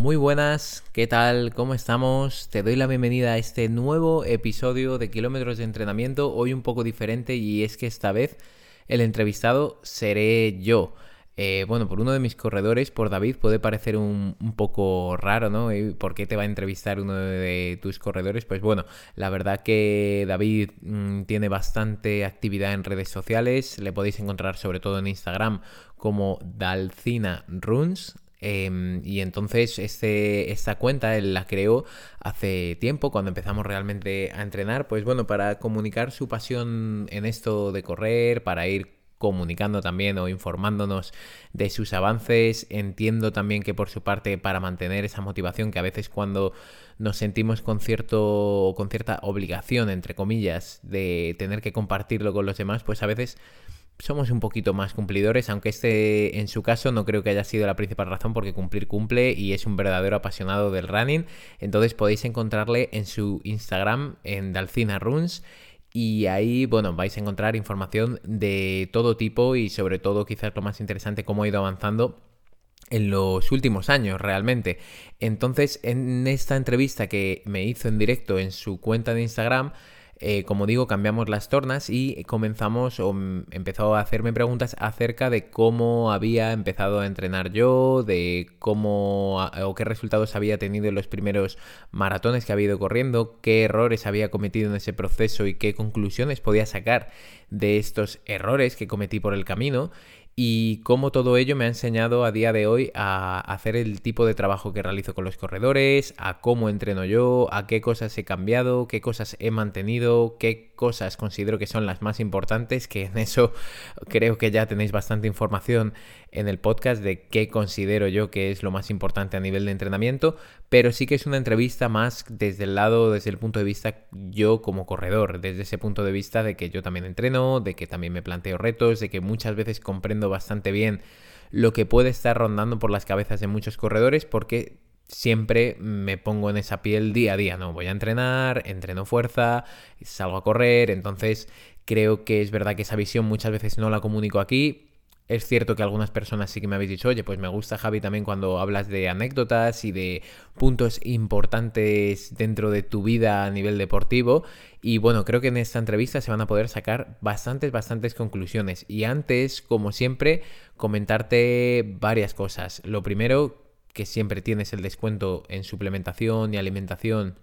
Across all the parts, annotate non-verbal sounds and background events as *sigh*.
Muy buenas, ¿qué tal? ¿Cómo estamos? Te doy la bienvenida a este nuevo episodio de Kilómetros de Entrenamiento, hoy un poco diferente y es que esta vez el entrevistado seré yo. Eh, bueno, por uno de mis corredores, por David, puede parecer un, poco raro, ¿no? ¿Por qué te va a entrevistar uno de tus corredores? Pues bueno, la verdad que David mm, tiene bastante actividad en redes sociales, le podéis encontrar sobre todo en Instagram como Dalcina Runs, em, y entonces este, esta cuenta él la creó hace tiempo, cuando empezamos realmente a entrenar, pues bueno, para comunicar su pasión en esto de correr, para ir comunicando también o informándonos de sus avances. Entiendo también que por su parte para mantener esa motivación que a veces cuando nos sentimos con cierto con cierta obligación entre comillas de tener que compartirlo con los demás, pues a veces somos un poquito más cumplidores, aunque este en su caso no creo que haya sido la principal razón porque cumplir cumple y es un verdadero apasionado del running. Entonces podéis encontrarle en su Instagram en Dalcina Runs y ahí, bueno, vais a encontrar información de todo tipo y sobre todo quizás lo más interesante, cómo ha ido avanzando en los últimos años realmente. Entonces, en esta entrevista que me hizo en directo en su cuenta de Instagram, eh, como digo, cambiamos las tornas y comenzamos o empezó a hacerme preguntas acerca de cómo había empezado a entrenar yo, de cómo o qué resultados había tenido en los primeros maratones que había ido corriendo, qué errores había cometido en ese proceso y qué conclusiones podía sacar de estos errores que cometí por el camino y cómo todo ello me ha enseñado a día de hoy a hacer el tipo de trabajo que realizo con los corredores, a cómo entreno yo, a qué cosas he cambiado, qué cosas he mantenido, qué cosas considero que son las más importantes, que en eso creo que ya tenéis bastante información en el podcast de qué considero yo que es lo más importante a nivel de entrenamiento, pero sí que es una entrevista más desde el lado, desde el punto de vista yo como corredor, desde ese punto de vista de que yo también entreno, de que también me planteo retos, de que muchas veces comprendo bastante bien lo que puede estar rondando por las cabezas de muchos corredores porque siempre me pongo en esa piel día a día, ¿no? Voy a entrenar, entreno fuerza, salgo a correr, entonces creo que es verdad que esa visión muchas veces no la comunico aquí. Es cierto que algunas personas sí que me habéis dicho, oye, pues me gusta Javi también cuando hablas de anécdotas y de puntos importantes dentro de tu vida a nivel deportivo. Y bueno, creo que en esta entrevista se van a poder sacar bastantes, bastantes conclusiones. Y antes, como siempre, comentarte varias cosas. Lo primero, que siempre tienes el descuento en suplementación y alimentación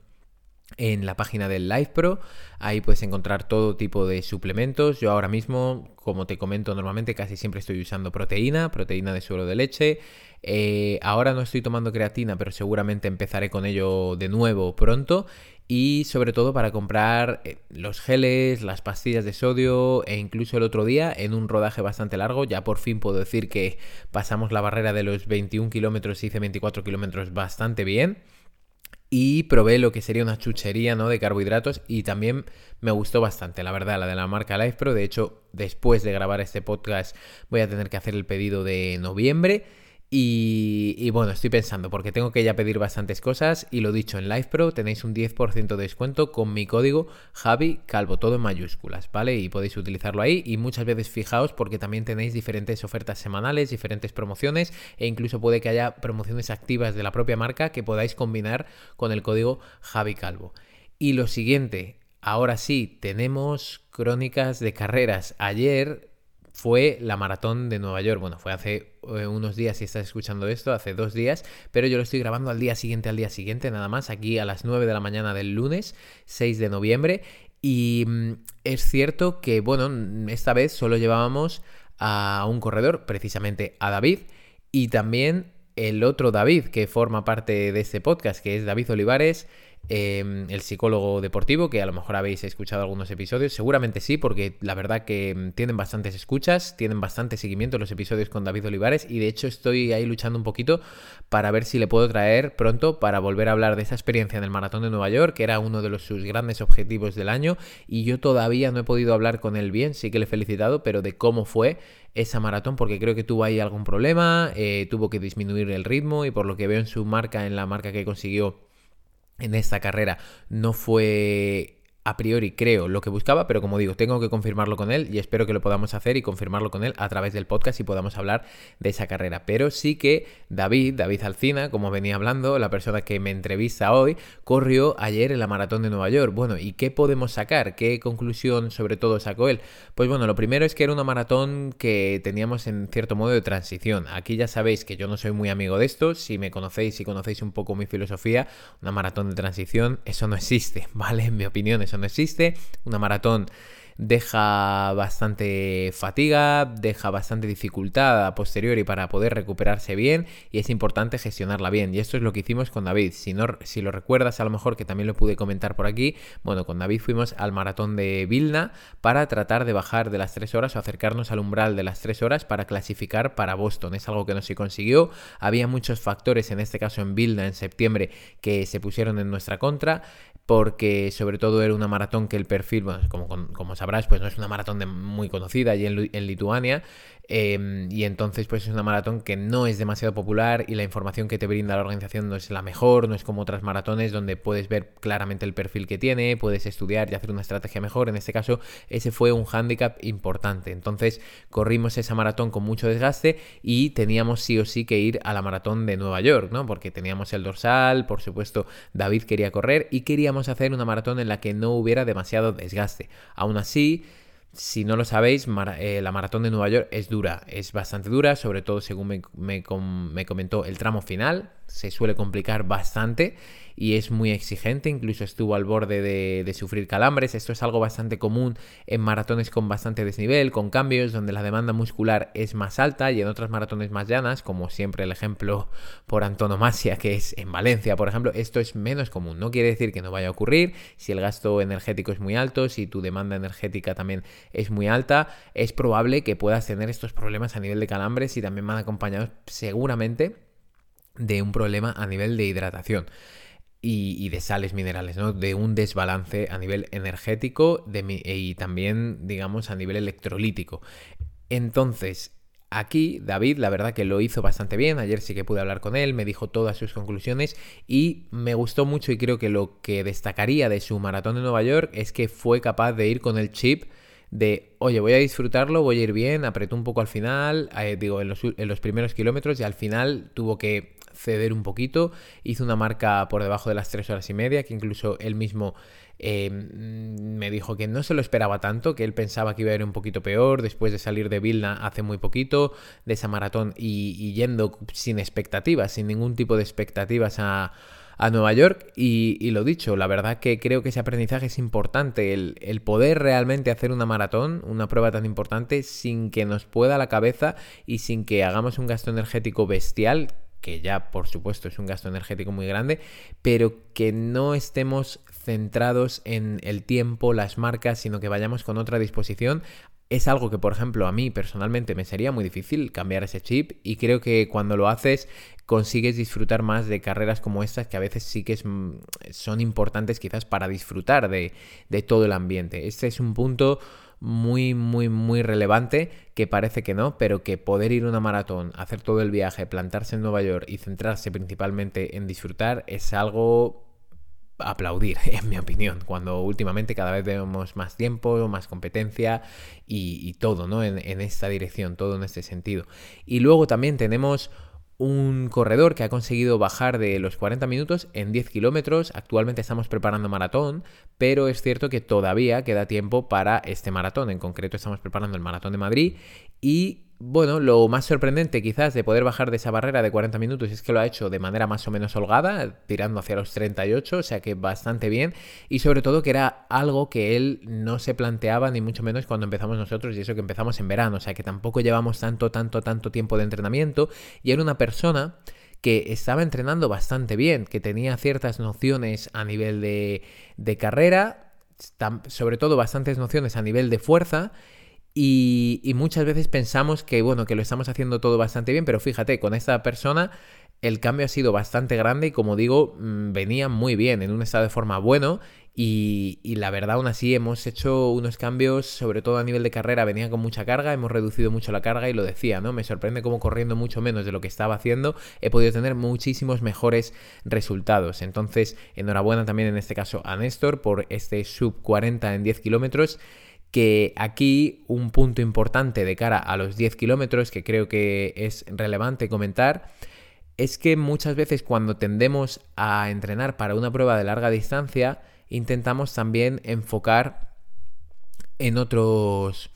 en la página del Live Pro. Ahí puedes encontrar todo tipo de suplementos. Yo ahora mismo, como te comento normalmente, casi siempre estoy usando proteína, proteína de suero de leche. Eh, ahora no estoy tomando creatina, pero seguramente empezaré con ello de nuevo pronto y sobre todo para comprar eh, los geles, las pastillas de sodio e incluso el otro día en un rodaje bastante largo, ya por fin puedo decir que pasamos la barrera de los 21 kilómetros, hice 24 kilómetros bastante bien y probé lo que sería una chuchería ¿no? de carbohidratos y también me gustó bastante, la verdad, la de la marca Life Pro. De hecho, después de grabar este podcast voy a tener que hacer el pedido de noviembre y, bueno, estoy pensando, porque tengo que ya pedir bastantes cosas y lo dicho, en LivePro tenéis un 10% de descuento con mi código Javi Calvo, todo en mayúsculas, ¿vale? Y podéis utilizarlo ahí y muchas veces fijaos porque también tenéis diferentes ofertas semanales, diferentes promociones e incluso puede que haya promociones activas de la propia marca que podáis combinar con el código Javi Calvo. Y lo siguiente, ahora sí, tenemos crónicas de carreras. Ayer fue la maratón de Nueva York. Bueno, fue hace eh, unos días, si estás escuchando esto, hace dos días, pero yo lo estoy grabando al día siguiente, al día siguiente, nada más, aquí a las 9 de la mañana del lunes, 6 de noviembre. Y mm, es cierto que, bueno, esta vez solo llevábamos a un corredor, precisamente a David, y también el otro David que forma parte de este podcast, que es David Olivares. Em, el psicólogo deportivo, que a lo mejor habéis escuchado algunos episodios, seguramente sí, porque la verdad que em, tienen bastantes escuchas, tienen bastante seguimiento los episodios con David Olivares y de hecho estoy ahí luchando un poquito para ver si le puedo traer pronto para volver a hablar de esa experiencia en el Maratón de Nueva York, que era uno de los, sus grandes objetivos del año y yo todavía no he podido hablar con él bien, sí que le he felicitado, pero de cómo fue esa maratón porque creo que tuvo ahí algún problema, eh, tuvo que disminuir el ritmo y por lo que veo en su marca, en la marca que consiguió en esta carrera. No fue a priori creo lo que buscaba, pero como digo, tengo que confirmarlo con él y espero que lo podamos hacer y confirmarlo con él a través del podcast y podamos hablar de esa carrera. Pero sí que David, David Alcina, como venía hablando, la persona que me entrevista hoy, corrió ayer en la maratón de Nueva York. Bueno, ¿y qué podemos sacar? ¿Qué conclusión sobre todo sacó él? Pues bueno, lo primero es que era una maratón que teníamos en cierto modo de transición. Aquí ya sabéis que yo no soy muy amigo de esto, si me conocéis y conocéis un poco mi filosofía, una maratón de transición, eso no existe, *laughs* ¿vale? En mi opinión, eso no existe. Una maratón deja bastante fatiga, deja bastante dificultad a posteriori para poder recuperarse bien y es importante gestionarla bien. Y esto es lo que hicimos con David. Si, no, si lo recuerdas, a lo mejor que también lo pude comentar por aquí, bueno, con David fuimos al maratón de Vilna para tratar de bajar de las 3 horas o acercarnos al umbral de las 3 horas para clasificar para Boston. Es algo que no se consiguió. Había muchos factores, en este caso en Vilna, en septiembre, que se pusieron en nuestra contra porque sobre todo era una maratón que el perfil, bueno, como, como sabrás, pues no es una maratón muy conocida allí en Lituania, Em, y entonces, pues es una maratón que no es demasiado popular y la información que te brinda la organización no es la mejor, no es como otras maratones donde puedes ver claramente el perfil que tiene, puedes estudiar y hacer una estrategia mejor. En este caso, ese fue un hándicap importante. Entonces, corrimos esa maratón con mucho desgaste y teníamos sí o sí que ir a la maratón de Nueva York, ¿no? Porque teníamos el dorsal, por supuesto, David quería correr y queríamos hacer una maratón en la que no hubiera demasiado desgaste. Aún así, si no lo sabéis, eh, la maratón de Nueva York es dura, es bastante dura, sobre todo según me, me comentó el tramo final, se suele complicar bastante y es muy exigente, incluso estuvo al borde de, sufrir calambres. Esto es algo bastante común en maratones con bastante desnivel, con cambios, donde la demanda muscular es más alta y en otras maratones más llanas, como siempre el ejemplo por antonomasia que es en Valencia, por ejemplo, esto es menos común. No quiere decir que no vaya a ocurrir, si el gasto energético es muy alto, si tu demanda energética también es muy alta, es probable que puedas tener estos problemas a nivel de calambres y también van acompañados seguramente de un problema a nivel de hidratación. Y, de sales minerales, ¿no? De un desbalance a nivel energético y también, digamos, a nivel electrolítico. Entonces, Aquí David, la verdad que lo hizo bastante bien, ayer sí que pude hablar con él, me dijo todas sus conclusiones y me gustó mucho y creo que lo que destacaría de su maratón de Nueva York es que fue capaz de ir con el chip de, oye, voy a disfrutarlo, voy a ir bien, apretó un poco al final, eh, digo, en los primeros kilómetros y al final tuvo que ceder un poquito, hizo una marca por debajo de las tres horas y media, que incluso él mismo eh, me dijo que no se lo esperaba tanto, que él pensaba que iba a ir un poquito peor. Después de salir de Vilna hace muy poquito, de esa maratón y, yendo sin expectativas, sin ningún tipo de expectativas a, Nueva York. Y, lo dicho, la verdad que creo que ese aprendizaje es importante, el, el, poder realmente hacer una maratón, una prueba tan importante sin que nos pueda la cabeza y sin que hagamos un gasto energético bestial que ya por supuesto es un gasto energético muy grande, pero que no estemos centrados en el tiempo, las marcas, sino que vayamos con otra disposición. Es algo que, por ejemplo, a mí personalmente me sería muy difícil cambiar ese chip y creo que cuando lo haces consigues disfrutar más de carreras como estas que a veces sí que mm, son importantes quizás para disfrutar de, de todo el ambiente. Este es un punto muy, muy, muy relevante, que parece que no, pero que poder ir una maratón, hacer todo el viaje, plantarse en Nueva York y centrarse principalmente en disfrutar es algo aplaudir, *laughs* en mi opinión, cuando últimamente cada vez vemos más tiempo, más competencia y, todo, ¿no? En esta dirección, todo en este sentido. Y luego también tenemos un corredor que ha conseguido bajar de los 40 minutos en 10 kilómetros. Actualmente estamos preparando maratón, pero es cierto que todavía queda tiempo para este maratón. En concreto estamos preparando el maratón de Madrid y bueno, lo más sorprendente quizás de poder bajar de esa barrera de 40 minutos es que lo ha hecho de manera más o menos holgada, tirando hacia los 38, o sea que bastante bien, y sobre todo que era algo que él no se planteaba ni mucho menos cuando empezamos nosotros, y eso que empezamos en verano, o sea que tampoco llevamos tanto, tanto, tanto tiempo de entrenamiento, y era una persona que estaba entrenando bastante bien, que tenía ciertas nociones a nivel de, de carrera, sobre todo bastantes nociones a nivel de fuerza, y, muchas veces pensamos que, bueno, que lo estamos haciendo todo bastante bien, pero fíjate, con esta persona el cambio ha sido bastante grande y como digo, mm, venía muy bien, en un estado de forma bueno Y, la verdad, aún así, hemos hecho unos cambios, sobre todo a nivel de carrera, venía con mucha carga, hemos reducido mucho la carga y lo decía, ¿no? Me sorprende cómo corriendo mucho menos de lo que estaba haciendo, he podido tener muchísimos mejores resultados. Entonces, enhorabuena también en este caso a Néstor por este sub 40 en 10 kilómetros que aquí un punto importante de cara a los 10 kilómetros que creo que es relevante comentar es que muchas veces cuando tendemos a entrenar para una prueba de larga distancia, intentamos también enfocar en otros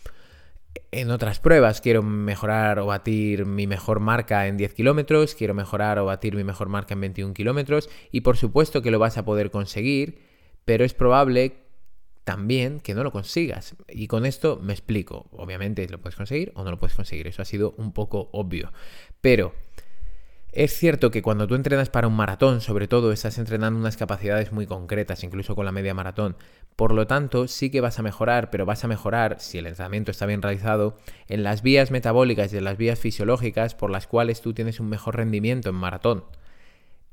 en otras pruebas. Quiero mejorar o batir mi mejor marca en 10 kilómetros, quiero mejorar o batir mi mejor marca en 21 kilómetros y por supuesto que lo vas a poder conseguir, pero es probable también que no lo consigas. Y con esto me explico. Obviamente lo puedes conseguir o no lo puedes conseguir. Eso ha sido un poco obvio. Pero es cierto que cuando tú entrenas para un maratón, sobre todo, estás entrenando unas capacidades muy concretas, incluso con la media maratón. Por lo tanto, sí que vas a mejorar, pero vas a mejorar, si el entrenamiento está bien realizado, en las vías metabólicas y en las vías fisiológicas por las cuales tú tienes un mejor rendimiento en maratón.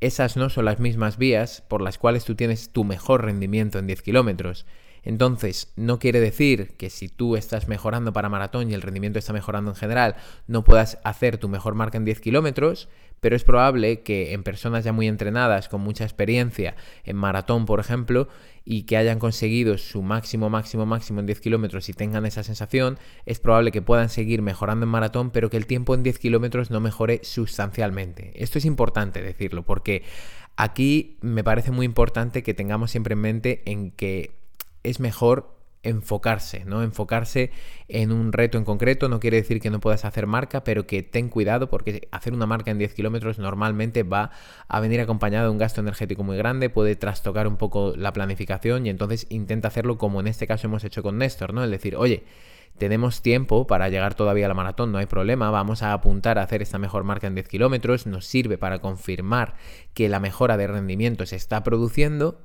Esas no son las mismas vías por las cuales tú tienes tu mejor rendimiento en 10 kilómetros. Entonces, no quiere decir que si tú estás mejorando para maratón y el rendimiento está mejorando en general, no puedas hacer tu mejor marca en 10 kilómetros, pero es probable que en personas ya muy entrenadas, con mucha experiencia en maratón, por ejemplo, y que hayan conseguido su máximo, máximo, máximo en 10 kilómetros y tengan esa sensación, es probable que puedan seguir mejorando en maratón, pero que el tiempo en 10 kilómetros no mejore sustancialmente. Esto es importante decirlo, porque aquí me parece muy importante que tengamos siempre en mente en que es mejor enfocarse, ¿no? Enfocarse en un reto en concreto no quiere decir que no puedas hacer marca, pero que ten cuidado porque hacer una marca en 10 kilómetros normalmente va a venir acompañado de un gasto energético muy grande, puede trastocar un poco la planificación y entonces intenta hacerlo como en este caso hemos hecho con Néstor, ¿no? Es decir, oye, tenemos tiempo para llegar todavía a la maratón, no hay problema, vamos a apuntar a hacer esta mejor marca en 10 kilómetros, nos sirve para confirmar que la mejora de rendimiento se está produciendo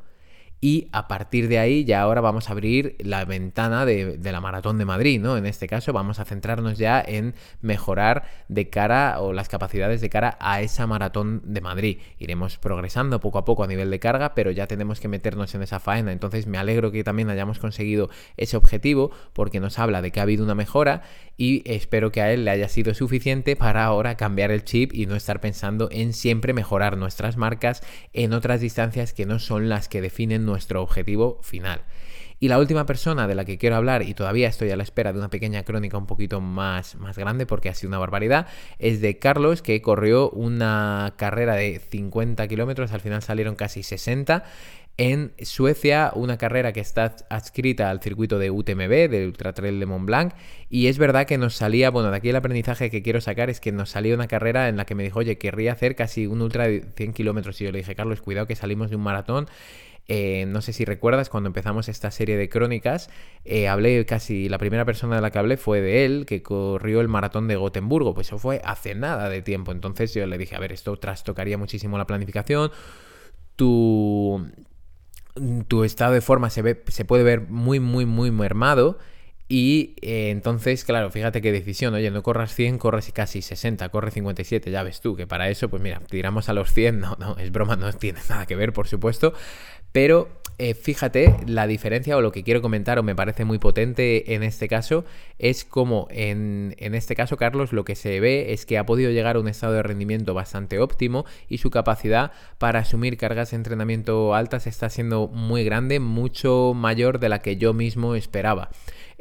y a partir de ahí ya ahora vamos a abrir la ventana de, la maratón de Madrid, ¿no? En este caso vamos a centrarnos ya en mejorar de cara o las capacidades de cara a esa maratón de Madrid. Iremos progresando poco a poco a nivel de carga, pero ya tenemos que meternos en esa faena. Entonces me alegro que también hayamos conseguido ese objetivo porque nos habla de que ha habido una mejora y espero que a él le haya sido suficiente para ahora cambiar el chip y no estar pensando en siempre mejorar nuestras marcas en otras distancias que no son las que definen nuestro objetivo final. Y la última persona de la que quiero hablar, y todavía estoy a la espera de una pequeña crónica un poquito más, más grande porque ha sido una barbaridad, es de Carlos, que corrió una carrera de 50 kilómetros, al final salieron casi 60 en Suecia, una carrera que está adscrita al circuito de UTMB, del Ultra Trail de Mont Blanc, y es verdad que nos salía, bueno, de aquí el aprendizaje que quiero sacar es que nos salía una carrera en la que me dijo, oye, querría hacer casi un ultra de 100 kilómetros, y yo le dije, Carlos, cuidado que salimos de un maratón, eh, no sé si recuerdas, cuando empezamos esta serie de crónicas, eh, hablé casi, la primera persona de la que hablé fue de él, que corrió el maratón de Gotemburgo, pues eso fue hace nada de tiempo. Entonces yo le dije, a ver, esto trastocaría muchísimo la planificación. Tu, tu estado de forma se, ve, se puede ver muy, muy, muy mermado. Y eh, entonces, claro, fíjate qué decisión. Oye, no corras 100, corres casi 60, corre 57, ya ves tú, que para eso, pues mira, tiramos a los 100. *laughs* No, no, es broma, no tiene nada que ver, por supuesto. Pero eh, fíjate la diferencia o lo que quiero comentar o me parece muy potente en este caso es como en, en, este caso Carlos lo que se ve es que ha podido llegar a un estado de rendimiento bastante óptimo y su capacidad para asumir cargas de entrenamiento altas está siendo muy grande, mucho mayor de la que yo mismo esperaba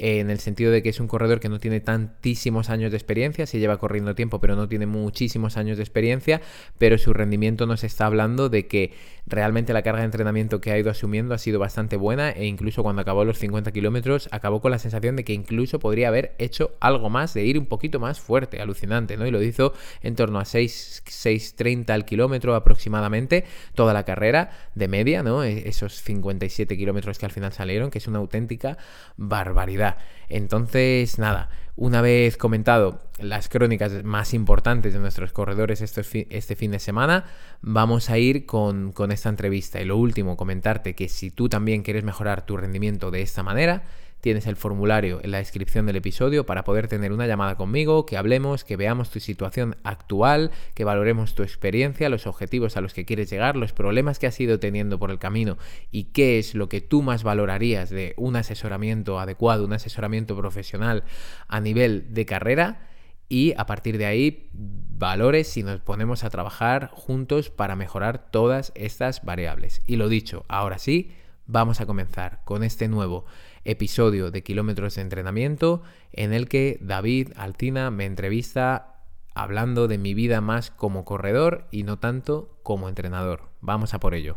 en el sentido de que es un corredor que no tiene tantísimos años de experiencia, se lleva corriendo tiempo, pero no tiene muchísimos años de experiencia, pero su rendimiento nos está hablando de que realmente la carga de entrenamiento que ha ido asumiendo ha sido bastante buena e incluso cuando acabó los 50 kilómetros acabó con la sensación de que incluso podría haber hecho algo más, de ir un poquito más fuerte, alucinante, ¿no? Y lo hizo en torno a 6, 6.30 al kilómetro aproximadamente, toda la carrera de media, ¿no? E, esos 57 kilómetros que al final salieron, que es una auténtica barbaridad. Entonces, nada, una vez comentado las crónicas más importantes de nuestros corredores este, fin de semana, vamos a ir con, con esta entrevista. Y lo último, comentarte que si tú también quieres mejorar tu rendimiento de esta manera, Tienes el formulario en la descripción del episodio para poder tener una llamada conmigo, que hablemos, que veamos tu situación actual, que valoremos tu experiencia, los objetivos a los que quieres llegar, los problemas que has ido teniendo por el camino y qué es lo que tú más valorarías de un asesoramiento adecuado, un asesoramiento profesional a nivel de carrera y a partir de ahí valores si nos ponemos a trabajar juntos para mejorar todas estas variables. Y lo dicho, ahora sí, vamos a comenzar con este nuevo episodio de Kilómetros de Entrenamiento en el que David Altina me entrevista hablando de mi vida más como corredor y no tanto como entrenador. Vamos a por ello.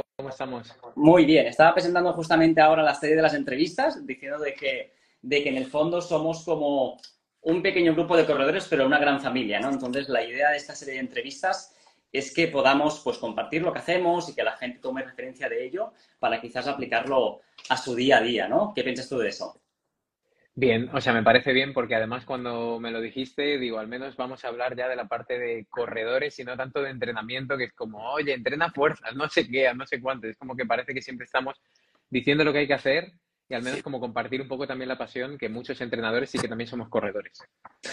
¿Cómo estamos? Muy bien, estaba presentando justamente ahora la serie de las entrevistas, diciendo de que, de que en el fondo somos como un pequeño grupo de corredores, pero una gran familia, ¿no? Entonces, la idea de esta serie de entrevistas es que podamos pues, compartir lo que hacemos y que la gente tome referencia de ello para quizás aplicarlo a su día a día, ¿no? ¿Qué piensas tú de eso? Bien, o sea, me parece bien porque además cuando me lo dijiste, digo, al menos vamos a hablar ya de la parte de corredores y no tanto de entrenamiento, que es como, oye, entrena fuerzas, no sé qué, no sé cuánto. Es como que parece que siempre estamos diciendo lo que hay que hacer y al menos como compartir un poco también la pasión que muchos entrenadores sí que también somos corredores.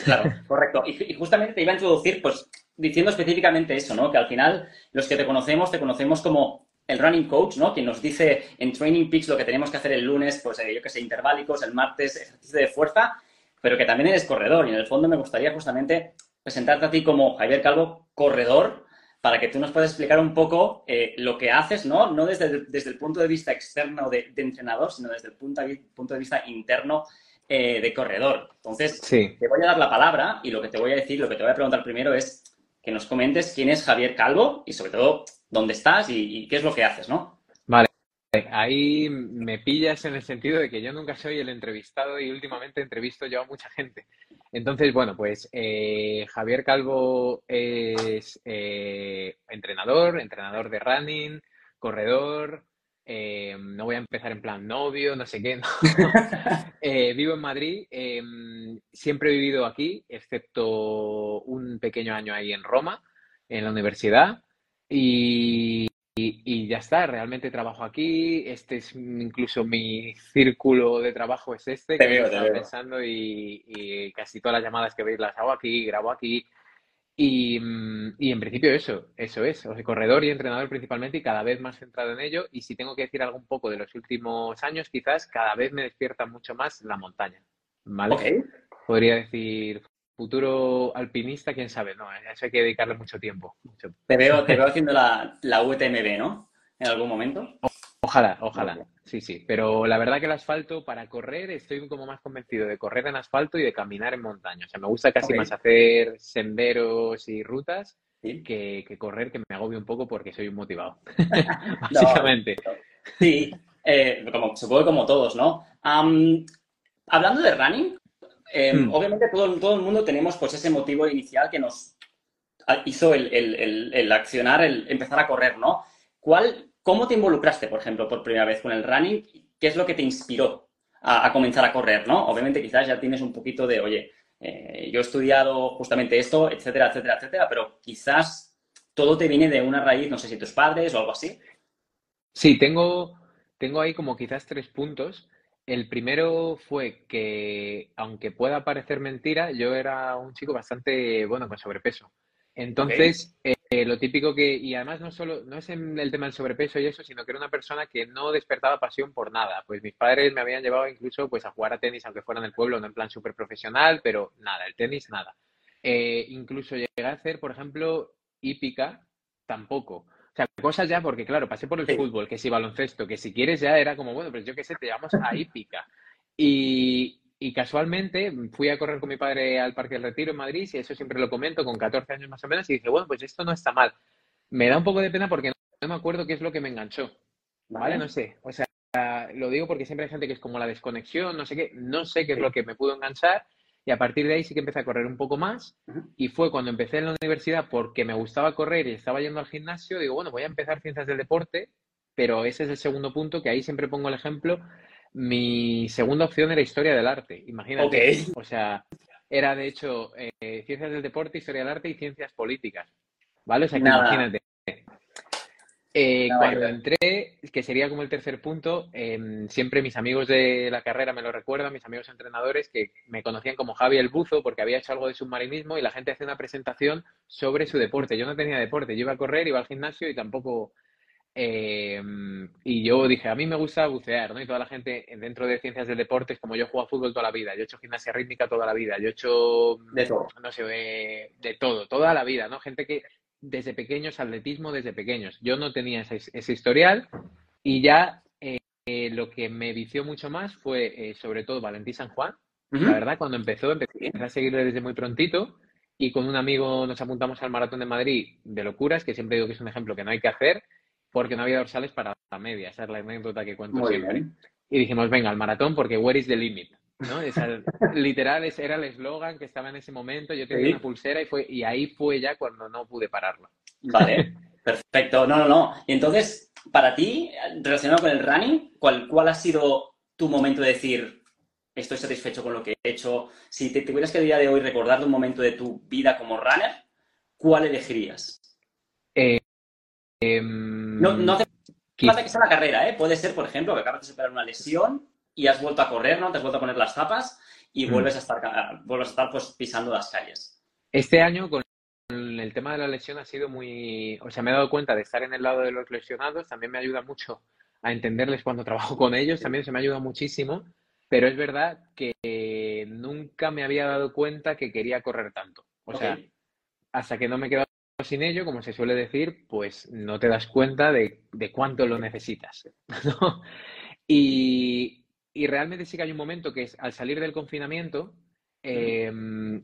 Claro, correcto. Y, justamente te iba a introducir, pues, diciendo específicamente eso, ¿no? Que al final los que te conocemos, te conocemos como el running coach, ¿no? Quien nos dice en Training Peaks lo que tenemos que hacer el lunes, pues eh, yo que sé, interválicos, el martes, ejercicio de fuerza, pero que también eres corredor. Y en el fondo me gustaría justamente presentarte a ti como Javier Calvo, corredor, para que tú nos puedas explicar un poco eh, lo que haces, ¿no? No desde el, desde el punto de vista externo de, entrenador, sino desde el punto de, punto de vista interno eh, de corredor. Entonces, te voy a dar la palabra y lo que te voy a decir, lo que te voy a preguntar primero es que nos comentes quién es Javier Calvo y sobre todo dónde estás y, qué es lo que haces, ¿no? Vale, ahí me pillas en el sentido de que yo nunca soy el entrevistado y últimamente entrevisto yo a mucha gente. Entonces, bueno, pues eh, Javier Calvo es eh, entrenador, entrenador de running, corredor. Eh, no voy a empezar en plan novio, no sé qué. *laughs* vivo en Madrid. siempre he vivido aquí, excepto un pequeño año ahí en Roma, en la universidad. Y, ya está, realmente trabajo aquí, este es incluso mi círculo de trabajo es este, que estoy pensando y, casi todas las llamadas que veis las hago aquí, grabo aquí. Y, mm, y en principio eso, eso es, o sea, corredor y entrenador principalmente y cada vez más centrado en ello. Y si tengo que decir algo un poco de los últimos años, quizás cada vez me despierta mucho más la montaña. ¿Vale? Podría decir futuro alpinista, quién sabe, no, eso hay que dedicarle mucho tiempo. Te, veo, te veo haciendo la, la UTMB, ¿no? En algún momento. Ojalá, ojalá. Sí, sí. Pero la verdad que el asfalto, para correr, estoy como más convencido de correr en asfalto y de caminar en montaña. O sea, me gusta casi más hacer senderos y rutas que, correr, que me agobio un poco porque soy un motivado. *laughs* *laughs* Básicamente. sí, eh, como, supongo como todos, ¿no? hablando de running, Em, hmm. Obviamente todo, todo el mundo tenemos pues ese motivo inicial que nos hizo el, accionar, el empezar a correr, ¿no? ¿Cuál, ¿Cómo te involucraste, por ejemplo, por primera vez con el running? ¿Qué es lo que te inspiró a, comenzar a correr, ¿no? Obviamente quizás ya tienes un poquito de, oye, eh, yo he estudiado justamente esto, etcétera, etcétera, etcétera, pero quizás todo te viene de una raíz, no sé si tus padres o algo así. Sí, tengo, tengo ahí como quizás tres puntos. El primero fue que, aunque pueda parecer mentira, yo era un chico bastante, bueno, con sobrepeso. Entonces, eh, lo típico que, y además no solo, no es en el tema del sobrepeso y eso, sino que era una persona que no despertaba pasión por nada. Pues mis padres me habían llevado incluso pues a jugar a tenis, aunque fuera en el pueblo, no en plan súper profesional, pero nada, el tenis, nada. Eh, incluso llegué a hacer, por ejemplo, hípica, tampoco sea, cosas ya, porque claro, pasé por el fútbol, que si baloncesto, que si quieres ya era como, bueno, pues yo qué sé, te llevamos a hípica. Y, y casualmente fui a correr con mi padre al Parque del Retiro en Madrid, y eso siempre lo comento, con 14 años más o menos, y dije, bueno, pues esto no está mal. Me da un poco de pena porque no me acuerdo qué es lo que me enganchó. ¿Vale? No sé. O sea, lo digo porque siempre hay gente que es como la desconexión, no sé qué, no sé qué es lo que me pudo enganchar. Y a partir de ahí sí que empecé a correr un poco más. Y fue cuando empecé en la universidad porque me gustaba correr y estaba yendo al gimnasio. Digo, bueno, voy a empezar ciencias del deporte, pero ese es el segundo punto que ahí siempre pongo el ejemplo. Mi segunda opción era historia del arte. Imagínate. O sea, era de hecho eh, ciencias del deporte, historia del arte y ciencias políticas. ¿Vale? O sea, que imagínate. Eh, cuando entré, que sería como el tercer punto, em, siempre mis amigos de la carrera me lo recuerdan, mis amigos entrenadores, que me conocían como Javi el Buzo porque había hecho algo de submarinismo y la gente hacía una presentación sobre su deporte. Yo no tenía deporte, yo iba a correr, iba al gimnasio y tampoco... Em, y yo dije, a mí me gusta bucear, ¿no? Y toda la gente dentro de ciencias del deporte es como yo juego a fútbol toda la vida, yo he hecho gimnasia rítmica toda la vida, yo he hecho... De todo. No sé, de todo, toda la vida, ¿no? Gente que desde pequeños, atletismo desde pequeños. Yo no tenía ese, historial y ya eh, lo que me vició mucho más fue eh, sobre todo Valentín San Juan. La verdad, cuando empezó, empecé a seguirle desde muy prontito y con un amigo nos apuntamos al Maratón de Madrid de locuras, que siempre digo que es un ejemplo que no hay que hacer porque no había dorsales para la media. Esa es la anécdota que cuento siempre. Y dijimos, venga, al maratón porque where is the limit? ¿No? literal, ese era el eslogan que estaba en ese momento. Yo tenía una pulsera y, fue, y ahí fue ya cuando no pude pararla. Vale, perfecto. No, no, no. Y entonces, para ti, relacionado con el running, ¿cuál, cuál ha sido tu momento de decir, estoy satisfecho con lo que he hecho? Si te tuvieras que a día de hoy recordar un momento de tu vida como runner, ¿cuál elegirías? Eh, em, no, no hace falta que sea la carrera, ¿eh? Puede ser, por ejemplo, que acabas de superar una lesión y has vuelto a correr, ¿no? Te has vuelto a poner las zapas y mm. vuelves a estar, vuelves a estar pues, pisando las calles. Este año con el tema de la lesión ha sido muy... O sea, me he dado cuenta de estar en el lado de los lesionados, también me ayuda mucho a entenderles cuando *laughs* trabajo con ellos, también se me ayuda muchísimo, pero es verdad que nunca me había dado cuenta que quería correr tanto. O sea, hasta que no me he quedado sin ello, como se suele decir, pues no te das cuenta de, de cuánto lo necesitas. *laughs* ¿no? Y, y realmente sí que hay un momento que es al salir del confinamiento, em,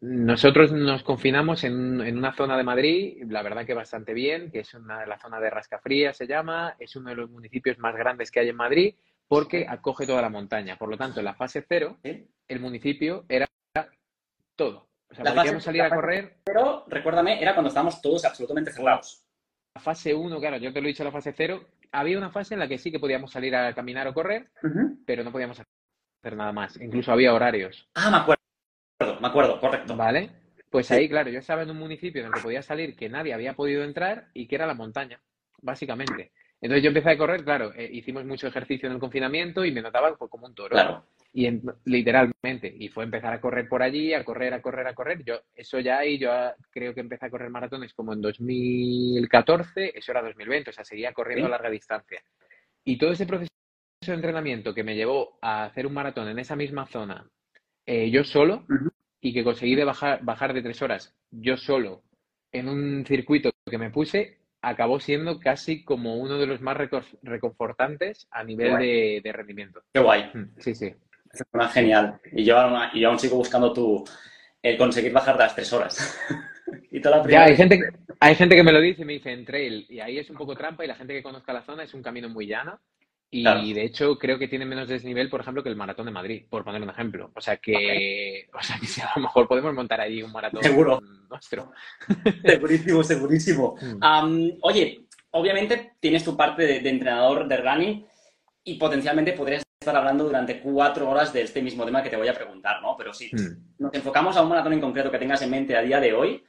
nosotros nos confinamos en, una zona de Madrid, la verdad que bastante bien, que es una, la zona de Rascafría se llama, es uno de los municipios más grandes que hay en Madrid porque acoge toda la montaña. Por lo tanto, en la fase cero, el municipio era todo. O sea, podíamos salir a correr. Pero, recuérdame, era cuando estábamos todos absolutamente cerrados. La fase 1, claro, yo te lo he dicho, la fase 0, había una fase en la que sí que podíamos salir a caminar o correr, pero no podíamos hacer nada más. Incluso había horarios. Ah, me acuerdo, me acuerdo, correcto. Vale. Pues ahí, claro, yo estaba en un municipio en el que podía salir que nadie había podido entrar y que era la montaña, básicamente. Entonces yo empecé a correr, claro, eh, hicimos mucho ejercicio en el confinamiento y me notaba como un toro. Claro. Y literalmente, y fue empezar a correr por allí, a correr, a correr, a correr. Yo, eso ya ahí, yo creo que empecé a correr maratones como en 2014, eso era 2020, o sea, seguía corriendo a larga distancia. Y todo ese proceso de entrenamiento que me llevó a hacer un maratón en esa misma zona, eh, yo solo, y que conseguí de bajar, bajar de tres horas yo solo en un circuito que me puse, acabó siendo casi como uno de los más reconfortantes a nivel de, rendimiento. Qué guay. Mm, sí, sí. Es una genial. Y yo, y aún sigo buscando tu, el conseguir bajar las tres horas. *laughs* y toda la ya, hay gente, hay gente que me lo dice y me dice en trail, y ahí es un poco trampa, y la gente que conozca la zona es un camino muy llano. Y de hecho creo que tiene menos desnivel, por ejemplo, que el maratón de Madrid, por poner un ejemplo. O sea que, *laughs* o sea que a lo mejor podemos montar allí un maratón Seguro. nuestro. *laughs* Segurísimo, segurísimo. Mm. oye, obviamente tienes tu parte de, de, entrenador de running y potencialmente podrías estar hablando durante cuatro horas de este mismo tema que te voy a preguntar, ¿no? Pero si hmm. nos enfocamos a un maratón en concreto que tengas en mente a día de hoy,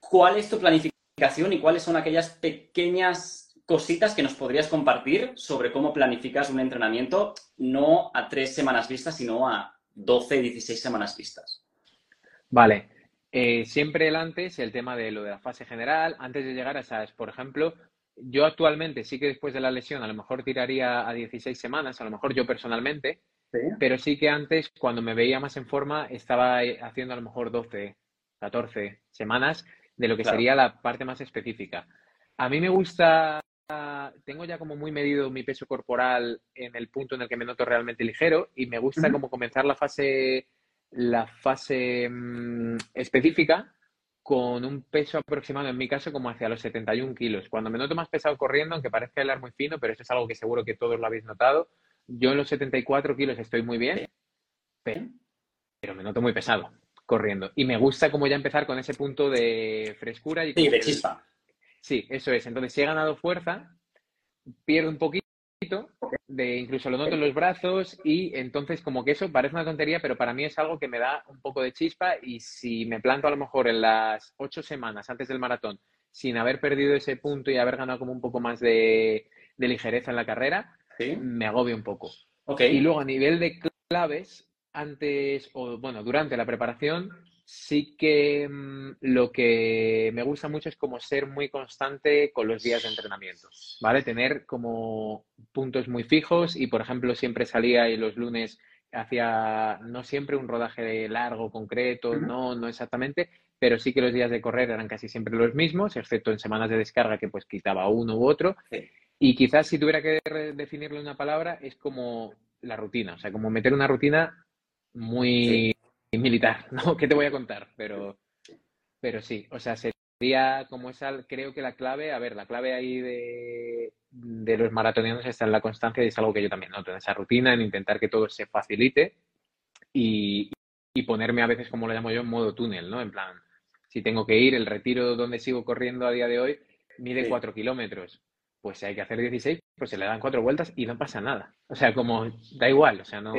¿cuál es tu planificación y cuáles son aquellas pequeñas cositas que nos podrías compartir sobre cómo planificas un entrenamiento no a tres semanas vistas, sino a 12, 16 semanas vistas? Vale. Eh, siempre el antes, el tema de lo de la fase general, antes de llegar a esas, por ejemplo, yo actualmente sí que después de la lesión a lo mejor tiraría a 16 semanas, a lo mejor yo personalmente, pero sí que antes, cuando me veía más en forma, estaba haciendo a lo mejor 12, 14 semanas de lo que sería la parte más específica. A mí me gusta tengo ya como muy medido mi peso corporal en el punto en el que me noto realmente ligero y me gusta como comenzar la fase, la fase mm, específica con un peso aproximado, en mi caso, como hacia los 71 kilos. Cuando me noto más pesado corriendo, aunque parezca hablar muy fino, pero eso es algo que seguro que todos lo habéis notado, yo en los 74 kilos estoy muy bien, pero, me noto muy pesado corriendo. Y me gusta como ya empezar con ese punto de frescura y... Sí, de chispa. Sí, eso es. Entonces, si he ganado fuerza, pierdo un poquito, de incluso lo noto en los brazos y entonces como que eso parece una tontería, pero para mí es algo que me da un poco de chispa y si me planto a lo mejor en las ocho semanas antes del maratón sin haber perdido ese punto y haber ganado como un poco más de, ligereza en la carrera, me agobio un poco. Okay. Y luego a nivel de claves, antes o bueno, durante la preparación, sí que mm, lo que me gusta mucho es como ser muy constante con los días de entrenamiento, ¿vale? Tener como puntos muy fijos y, por ejemplo, siempre salía y los lunes hacía, no siempre un rodaje largo, concreto, no, no exactamente, pero sí que los días de correr eran casi siempre los mismos, excepto en semanas de descarga que pues quitaba uno u otro. Y quizás si tuviera que definirle una palabra es como la rutina, o sea, como meter una rutina muy militar, *laughs* ¿no? ¿Qué te voy a contar? Pero, pero sí, o sea, sería como esa, creo que la clave, a ver, la clave ahí de, de los maratonianos está en la constancia y es algo que yo también noto, en esa rutina, en intentar que todo se facilite y, y ponerme a veces, como lo llamo yo, en modo túnel, ¿no? En plan, si tengo que ir, el retiro donde sigo corriendo a día de hoy mide cuatro kilómetros. Pues si hay que hacer 16, pues se le dan cuatro vueltas y no pasa nada. O sea, como da igual, o sea, no,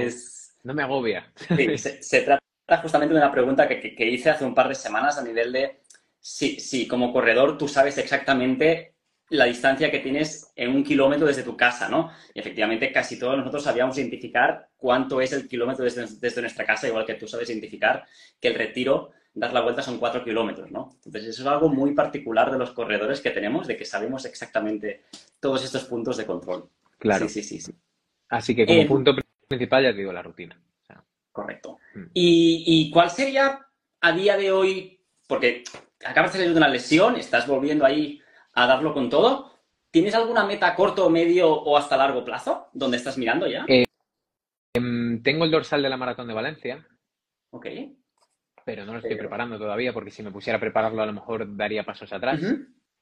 no me agobia. Sí, *laughs* se, trata justamente de una pregunta que, hice hace un par de semanas a nivel de si, si como corredor tú sabes exactamente la distancia que tienes en un kilómetro desde tu casa, ¿no? Y efectivamente casi todos nosotros sabíamos identificar cuánto es el kilómetro desde, desde, nuestra casa, igual que tú sabes identificar que el retiro, dar la vuelta son cuatro kilómetros, ¿no? Entonces eso es algo muy particular de los corredores que tenemos, de que sabemos exactamente todos estos puntos de control. Claro. Sí, sí, sí. Así que como eh, punto principal ya digo la rutina. Correcto. Mm. ¿Y, cuál sería a día de hoy, porque acabas de salir de una lesión, estás volviendo ahí a darlo con todo, ¿tienes alguna meta corto, medio o hasta largo plazo donde estás mirando ya? Eh, em, tengo el dorsal de la Maratón de Valencia. Ok. Pero no lo estoy preparando todavía porque si me pusiera a prepararlo a lo mejor daría pasos atrás.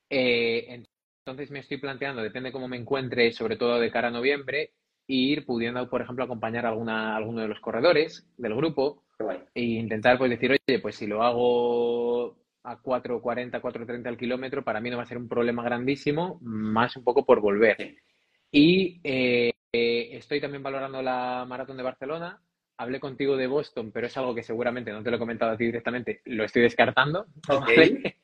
Eh, entonces me estoy planteando, depende cómo me encuentre, sobre todo de cara a noviembre, ir pudiendo, por ejemplo, acompañar a alguna, alguno de los corredores del grupo e intentar pues decir, oye, pues si lo hago a 4.40, 4.30 al kilómetro, para mí no va a ser un problema grandísimo, más un poco por volver. Y eh, estoy también valorando la maratón de Barcelona. Hablé contigo de Boston, pero es algo que seguramente no te lo he comentado a ti directamente, lo estoy descartando. ¿vale?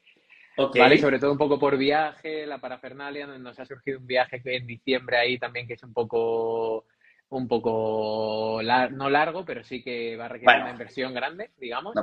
Sobre todo un poco por viaje, la parafernalia, nos ha surgido un viaje en diciembre ahí también que es un poco, un poco, no largo, pero sí que va a requerir una inversión grande, digamos.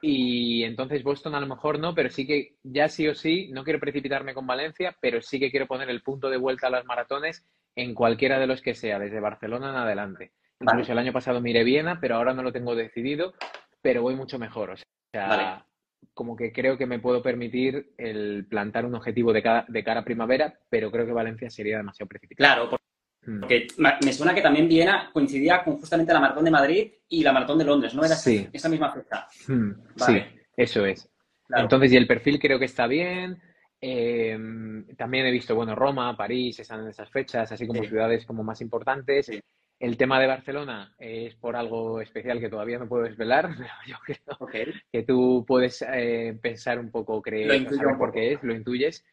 Y entonces Boston a lo mejor no, pero sí que ya sí o sí, no quiero precipitarme con Valencia, pero sí que quiero poner el punto de vuelta a las maratones en cualquiera de los que sea, desde Barcelona en adelante. Incluso el año pasado miré Viena, pero ahora no lo tengo decidido, pero voy mucho mejor. O sea, como que creo que me puedo permitir el plantar un objetivo de cara, de cara a primavera, pero creo que Valencia sería demasiado precipitado. Claro, hmm. porque me suena que también Viena coincidía con justamente la maratón de Madrid y la maratón de Londres, ¿no? Era sí. esa misma fecha. Hmm, sí, eso es. Entonces, y el perfil creo que está bien. Eh, también he visto, bueno, Roma, París, están en esas fechas, así como ciudades como más importantes. El tema de Barcelona es por algo especial que todavía no puedo desvelar, *laughs* pero yo creo que tú puedes eh, pensar un poco, creer, saber por qué es, lo intuyes.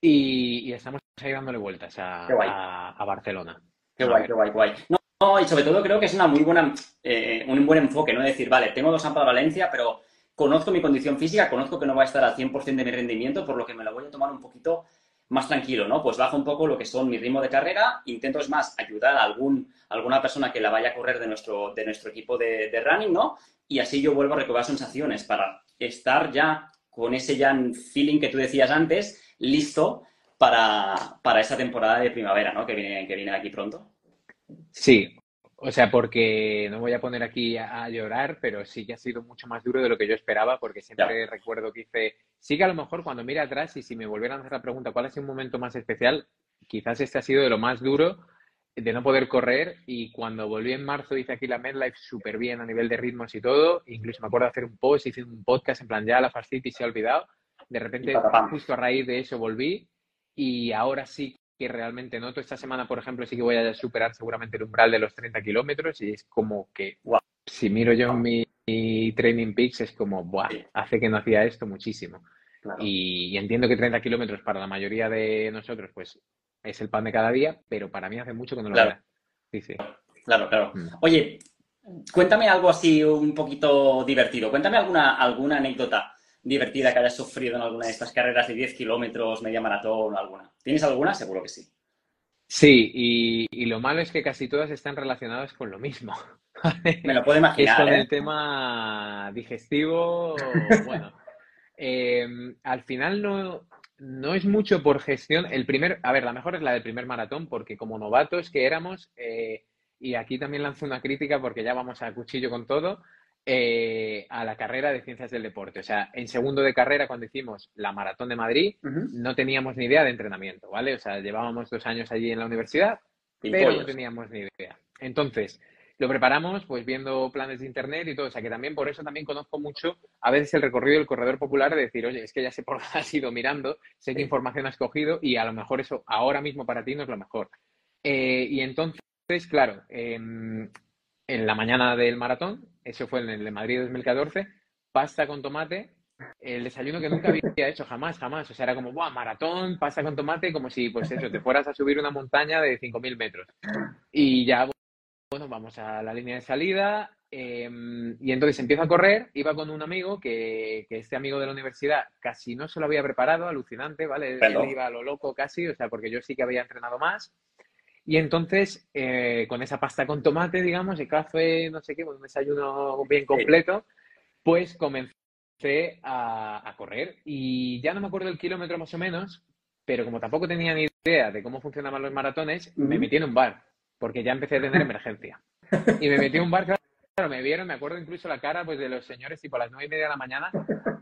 Y, estamos ahí dándole vueltas a, Barcelona. Qué guay, qué guay, guay. No, y sobre todo creo que es una muy buena, eh, un buen enfoque, ¿no? decir, vale, tengo dos AMPA de Valencia, pero conozco mi condición física, conozco que no va a estar al 100% de mi rendimiento, por lo que me lo voy a tomar un poquito más tranquilo, ¿no? Pues bajo un poco lo que son mi ritmo de carrera, intento es más ayudar a algún, alguna persona que la vaya a correr de nuestro, de nuestro equipo de, running, ¿no? Y así yo vuelvo a recobrar sensaciones para estar ya con ese ya feeling que tú decías antes, listo para, para esa temporada de primavera, ¿no? Que viene, que viene aquí pronto. Sí, O sea, porque no voy a poner aquí a, llorar, pero sí que ha sido mucho más duro de lo que yo esperaba, porque siempre recuerdo que hice. Sí que a lo mejor cuando mire atrás y si me volvieran a hacer la pregunta, ¿cuál ha sido un momento más especial? Quizás este ha sido de lo más duro de no poder correr y cuando volví en marzo hice aquí la MedLife súper bien a nivel de ritmos y todo, incluso me acuerdo de hacer un post, hice un podcast en plan ya la fascitis se ha olvidado, de repente justo a raíz de eso volví y ahora sí que realmente noto. Esta semana, por ejemplo, sí que voy a superar seguramente el umbral de los 30 kilómetros y es como que, si miro yo en mi, Training Peaks, es como, Buah, hace que no hacía esto muchísimo. Y, entiendo que 30 kilómetros para la mayoría de nosotros, pues es el pan de cada día, pero para mí hace mucho que no lo claro. Sí, sí. Claro, claro. Mm. Oye, cuéntame algo así un poquito divertido. Cuéntame alguna, alguna anécdota divertida que hayas sufrido en alguna de estas carreras de 10 kilómetros, media maratón o alguna. ¿Tienes alguna? Seguro que sí. Sí, y, lo malo es que casi todas están relacionadas con lo mismo. *laughs* Me lo puedo imaginar. Es con el ¿eh? tema digestivo. bueno, *laughs* em, al final no, no es mucho por gestión. El primer, a ver, la mejor es la del primer maratón, porque como novatos que éramos, eh, y aquí también lanzo una crítica porque ya vamos a cuchillo con todo, eh, a la carrera de ciencias del deporte. O sea, en segundo de carrera, cuando hicimos la maratón de Madrid, no teníamos ni idea de entrenamiento, ¿vale? O sea, llevábamos dos años allí en la universidad, pero no teníamos ni idea. Entonces, lo preparamos pues viendo planes de internet y todo. O sea, que también por eso también conozco mucho a veces el recorrido del corredor popular de decir, oye, es que ya sé por *laughs* dónde has ido mirando, sé qué información has cogido y a lo mejor eso ahora mismo para ti no es lo mejor. Eh, y entonces, claro, en la mañana del maratón eso fue en el de Madrid 2014, pasta con tomate, el desayuno que nunca había hecho jamás, jamás. O sea, era como, ¡buah, maratón, pasta con tomate! Como si, pues eso, te fueras a subir una montaña de 5.000 metros. Y ya, bueno, vamos a la línea de salida. Em, y entonces empiezo a correr, iba con un amigo que, que, este amigo de la universidad casi no se lo había preparado, alucinante, ¿vale? Él iba a lo loco casi, o sea, porque yo sí que había entrenado más. Y entonces, eh, con esa pasta con tomate, digamos, y café, no sé qué, un desayuno bien completo, pues comencé a, correr. Y ya no me acuerdo el kilómetro más o menos, pero como tampoco tenía ni idea de cómo funcionaban los maratones, me metí en un bar, porque ya empecé a tener emergencia. Y me metí en un bar, claro, me vieron, me acuerdo incluso la cara pues, de los señores, tipo a las nueve y media de la mañana,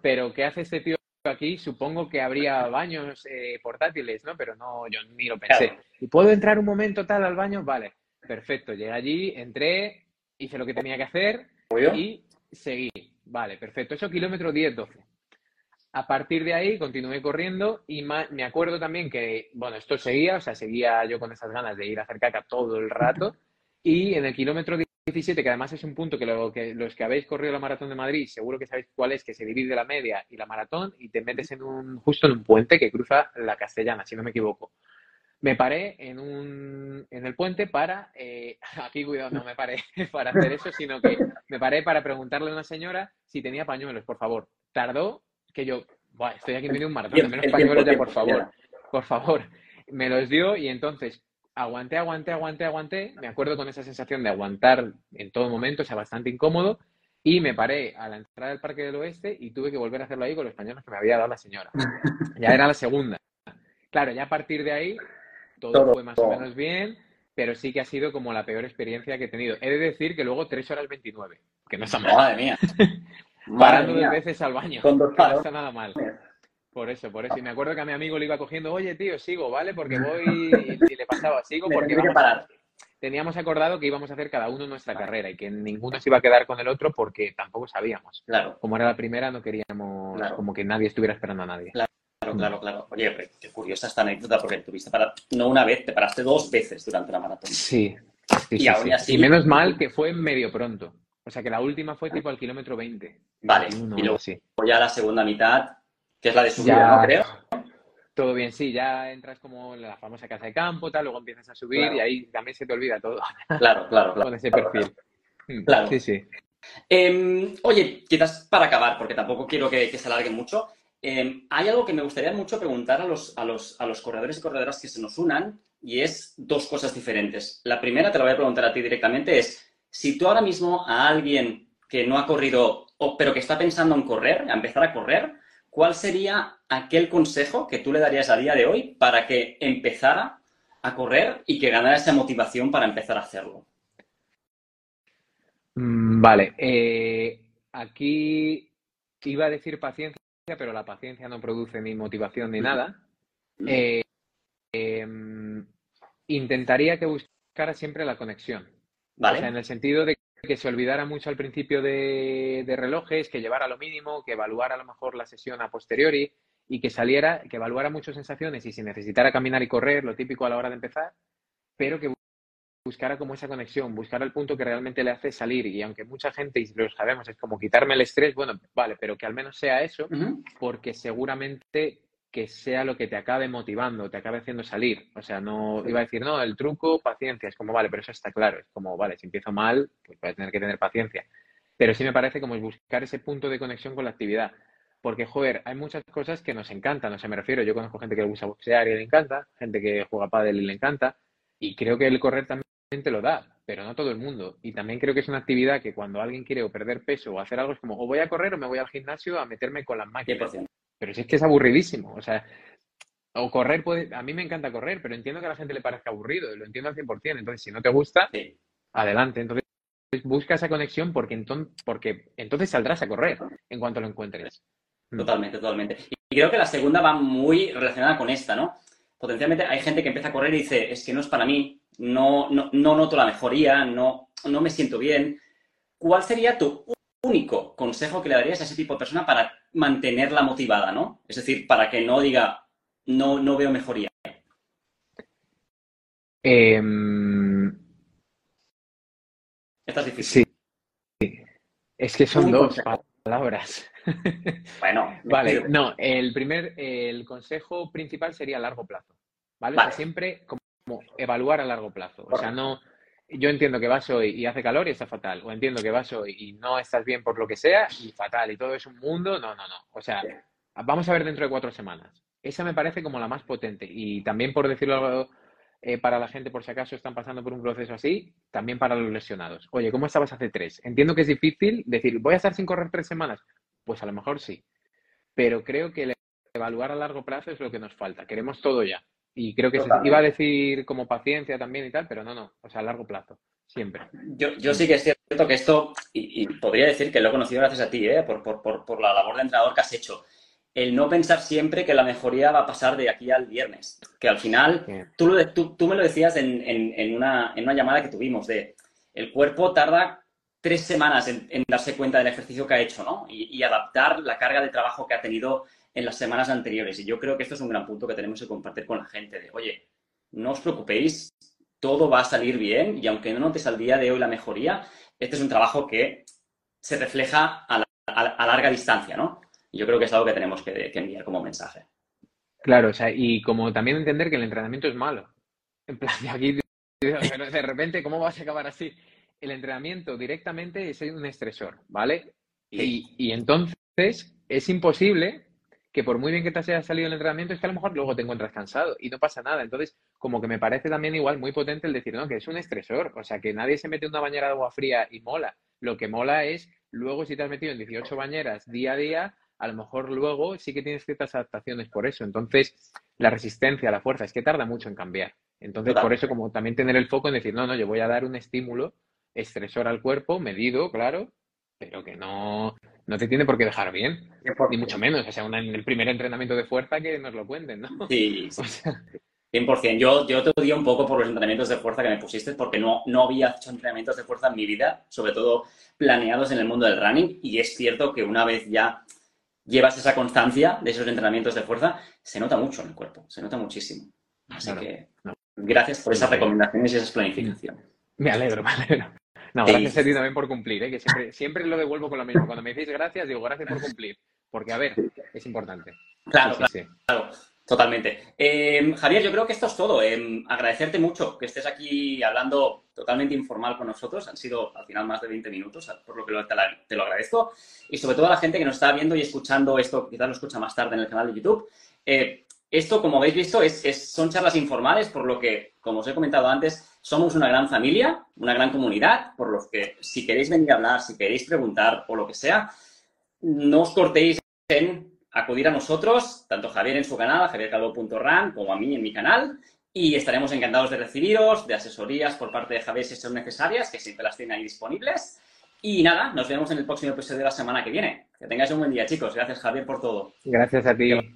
pero ¿qué hace este tío aquí, supongo que habría baños eh, portátiles, ¿no? Pero no, yo ni lo pensé. ¿Y puedo entrar un momento tal al baño? Vale, perfecto. Llegué allí, entré, hice lo que tenía que hacer y seguí. Vale, perfecto. Eso kilómetro 10, 12. A partir de ahí continué corriendo y me acuerdo también que, bueno, esto seguía, o sea, seguía yo con esas ganas de ir a hacer caca todo el rato. Y en el kilómetro 17, que además es un punto que, lo, que, los que habéis corrido la maratón de Madrid, seguro que sabéis cuál es, que se divide la media y la maratón y te metes en un, justo en un puente que cruza la castellana, si no me equivoco. Me paré en, un, en el puente para, eh, *laughs* aquí cuidado, no me paré *laughs* para hacer eso, sino que me paré para preguntarle a una señora si tenía pañuelos, por favor. Tardó que yo, estoy aquí en medio de un maratón, menos pañuelos ya, por favor, por favor. Me los dio y entonces aguanté, aguanté, aguanté, aguanté. Me acuerdo con esa sensación de aguantar en todo momento, o sea, bastante incómodo. Y me paré a la entrada del Parque del Oeste y tuve que volver a hacerlo ahí con los pañuelos que me había dado la señora. *laughs* Ya era la segunda. Claro, ya a partir de ahí todo, fue más o menos bien, pero sí que ha sido como la peor experiencia que he tenido. He de decir que luego 3 horas 29, que no está mal. Madre mía. *laughs* Parando dos veces al baño. no está nada mal. Por eso, por eso. Y me acuerdo que a mi amigo le iba cogiendo, oye, tío, sigo, ¿vale? Porque *laughs* voy. Y, le pasaba, sigo porque. Vamos parar. Teníamos acordado que íbamos a hacer cada uno nuestra carrera y que ninguno se iba a quedar con el otro porque tampoco sabíamos. Claro. Como era la primera, no queríamos como que nadie estuviera esperando a nadie. Claro. Claro, claro, Oye, qué curiosa esta anécdota porque tuviste para no una vez, te paraste dos veces durante la maratón. Sí. y, así... y menos mal que fue medio pronto. O sea que la última fue tipo al kilómetro 20. Vale. y luego sí. ya la segunda mitad que es la de subir, ¿no? Creo. Todo bien, sí, ya entras como en la famosa casa de campo, tal, luego empiezas a subir y ahí también se te olvida todo. *laughs* Claro, claro, claro. Con ese perfil. Mm, claro. Sí, sí. Em, oye, quizás para acabar, porque tampoco quiero que, se alargue mucho, em, hay algo que me gustaría mucho preguntar a los, a, los, a los corredores y corredoras que se nos unan y es dos cosas diferentes. La primera, te la voy a preguntar a ti directamente, es si tú ahora mismo a alguien que no ha corrido, pero que está pensando en correr, a empezar a correr, ¿cuál sería aquel consejo que tú le darías a día de hoy para que empezara a correr y que ganara esa motivación para empezar a hacerlo? Mm, vale, eh, aquí iba a decir paciencia, pero la paciencia no produce ni motivación ni nada. Eh, em, intentaría que buscara siempre la conexión. Vale. O sea, en el sentido de que se olvidara mucho al principio de, de, relojes, que llevara lo mínimo, que evaluara a lo mejor la sesión a posteriori y que saliera, que evaluara muchas sensaciones y si necesitara caminar y correr, lo típico a la hora de empezar, pero que buscara como esa conexión, buscar el punto que realmente le hace salir. Y aunque mucha gente, y lo sabemos, es como quitarme el estrés, bueno, vale, pero que al menos sea eso, porque seguramente que sea lo que te acabe motivando, te acabe haciendo salir. O sea, no iba a decir, no, el truco, paciencia. Es como, vale, pero eso está claro. Es como, vale, si empiezo mal, pues voy a tener que tener paciencia. Pero sí me parece como es buscar ese punto de conexión con la actividad. Porque, joder, hay muchas cosas que nos encantan. O sea, me refiero, yo conozco gente que le gusta boxear y le encanta, gente que juega pádel y le encanta. Y creo que el correr también te lo da, pero no todo el mundo. Y también creo que es una actividad que cuando alguien quiere o perder peso o hacer algo es como o voy a correr o me voy al gimnasio a meterme con las máquinas. Pero si es que es aburridísimo. O sea, o correr puede. A mí me encanta correr, pero entiendo que a la gente le parezca aburrido y lo entiendo al 100%. Entonces, si no te gusta, adelante. Entonces, busca esa conexión porque, entonces, porque entonces saldrás a correr en cuanto lo encuentres. Mm. Totalmente, totalmente. Y creo que la segunda va muy relacionada con esta, ¿no? Potencialmente hay gente que empieza a correr y dice, es que no es para mí, no, no, noto la mejoría, no, no me siento bien. ¿Cuál sería tu único consejo que le darías a ese tipo de persona para mantenerla motivada, ¿no? Es decir, para que no diga, no, no veo mejoría. Esta es difícil. Sí. Es que son dos palabras. *laughs* Bueno, vale. No, el primer, el consejo principal sería a largo plazo. ¿Vale? vale. siempre como evaluar a largo plazo. O sea, no, yo entiendo que vas hoy y hace calor y está fatal, o entiendo que vas hoy y no estás bien por lo que sea y fatal, y todo es un mundo, no, no, no. O sea, vamos a ver dentro de cuatro semanas. Esa me parece como la más potente. Y también por decirlo eh, para la gente, por si acaso están pasando por un proceso así, también para los lesionados. Oye, ¿cómo estabas hace tres? Entiendo que es difícil decir, voy a estar sin correr tres semanas. Pues a lo mejor sí. Pero creo que evaluar a largo plazo es lo que nos falta. Queremos todo ya. Y creo que se iba a decir como paciencia también y tal, pero no, no, o sea, a largo plazo, siempre. Yo, yo sí que es cierto que esto, y, podría decir que lo he conocido gracias a ti, ¿eh? por, por, por, por, la labor de entrenador que has hecho. El no pensar siempre que la mejoría va a pasar de aquí al viernes. Que al final, tú, lo, tú, tú, me lo decías en, en, en, una, en una llamada que tuvimos, de el cuerpo tarda tres semanas en, en, darse cuenta del ejercicio que ha hecho, ¿no? Y, y, adaptar la carga de trabajo que ha tenido en las semanas anteriores. Y yo creo que esto es un gran punto que tenemos que compartir con la gente, de, oye, no os preocupéis, todo va a salir bien y aunque no notes al día de hoy la mejoría, este es un trabajo que se refleja a, a, larga distancia, ¿no? Y yo creo que es algo que tenemos que, que enviar como mensaje. Claro, o sea, y como también entender que el entrenamiento es malo. En plan, de aquí, de repente, ¿cómo vas a acabar así? El entrenamiento directamente es un estresor, ¿vale? Y, y entonces es imposible que por muy bien que te haya salido el entrenamiento, es que a lo mejor luego te encuentras cansado y no pasa nada. Entonces, como que me parece también igual muy potente el decir, no, que es un estresor. O sea, que nadie se mete en una bañera de agua fría y mola. Lo que mola es, luego si te has metido en 18 bañeras día a día, a lo mejor luego sí que tienes ciertas adaptaciones por eso. Entonces, la resistencia, la fuerza, es que tarda mucho en cambiar. Entonces, por eso, como también tener el foco en decir, no, no, yo voy a dar un estímulo estresor al cuerpo, medido, claro, pero que no, no te tiene por qué dejar bien, ni mucho menos. O sea, en el primer entrenamiento de fuerza que nos lo cuenten, ¿no? Sí, *laughs* sí. O sea... 100%. Yo, yo te odio un poco por los entrenamientos de fuerza que me pusiste porque no, no había hecho entrenamientos de fuerza en mi vida, sobre todo planeados en el mundo del running. Y es cierto que una vez ya llevas esa constancia de esos entrenamientos de fuerza, se nota mucho en el cuerpo, se nota muchísimo. Así claro, que no. gracias por esas recomendaciones y esas planificaciones. Me alegro, *laughs* me alegro. No, gracias a ti también por cumplir, ¿eh? que siempre, siempre lo devuelvo con lo mismo. Cuando me decís gracias, digo gracias por cumplir. Porque, a ver, es importante. Claro, sí, claro, sí. claro, Totalmente. Eh, Javier, yo creo que esto es todo. Eh, agradecerte mucho que estés aquí hablando totalmente informal con nosotros. Han sido al final más de 20 minutos, por lo que te, la, te, lo agradezco. Y sobre todo a la gente que nos está viendo y escuchando esto, quizás lo escucha más tarde en el canal de YouTube. Eh, esto, como habéis visto, es, es, son charlas informales, por lo que, como os he comentado antes, somos una gran familia, una gran comunidad, por lo que si queréis venir a hablar, si queréis preguntar o lo que sea, no os cortéis en acudir a nosotros, tanto Javier en su canal, javiercalvo.ran, como a mí en mi canal, y estaremos encantados de recibiros, de asesorías por parte de Javier si son necesarias, que siempre las tiene ahí disponibles. Y nada, nos vemos en el próximo episodio de la semana que viene. Que tengáis un buen día, chicos. Gracias, Javier, por todo. Gracias a ti.